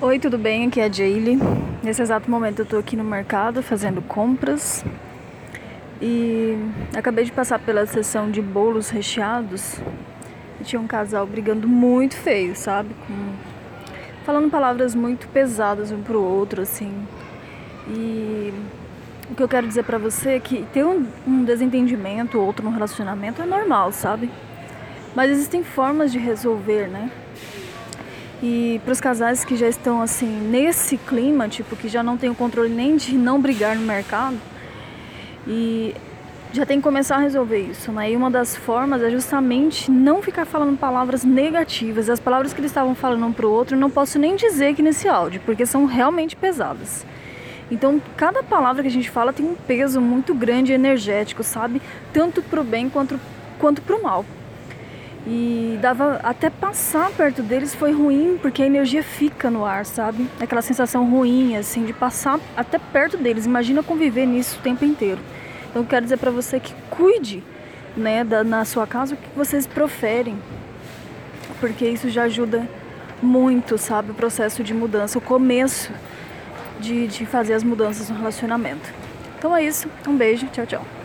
Oi, tudo bem? Aqui é a Jaylee. Nesse exato momento eu tô aqui no mercado fazendo compras e acabei de passar pela seção de bolos recheados e tinha um casal brigando muito feio, sabe? Com... Falando palavras muito pesadas um pro outro, assim. E o que eu quero dizer pra você é que ter um, um desentendimento ou outro no relacionamento é normal, sabe? Mas existem formas de resolver, né? E para os casais que já estão assim nesse clima, tipo que já não tem o controle nem de não brigar no mercado, e já tem que começar a resolver isso, né? E uma das formas é justamente não ficar falando palavras negativas. As palavras que eles estavam falando um pro outro, não posso nem dizer aqui nesse áudio, porque são realmente pesadas. Então, cada palavra que a gente fala tem um peso muito grande energético, sabe? Tanto pro bem quanto quanto pro mal. E dava até passar perto deles foi ruim, porque a energia fica no ar, sabe? Aquela sensação ruim, assim, de passar até perto deles. Imagina conviver nisso o tempo inteiro. Então, quero dizer para você que cuide, né, da, na sua casa o que vocês proferem, porque isso já ajuda muito, sabe? O processo de mudança, o começo de, de fazer as mudanças no relacionamento. Então é isso. Um beijo. Tchau, tchau.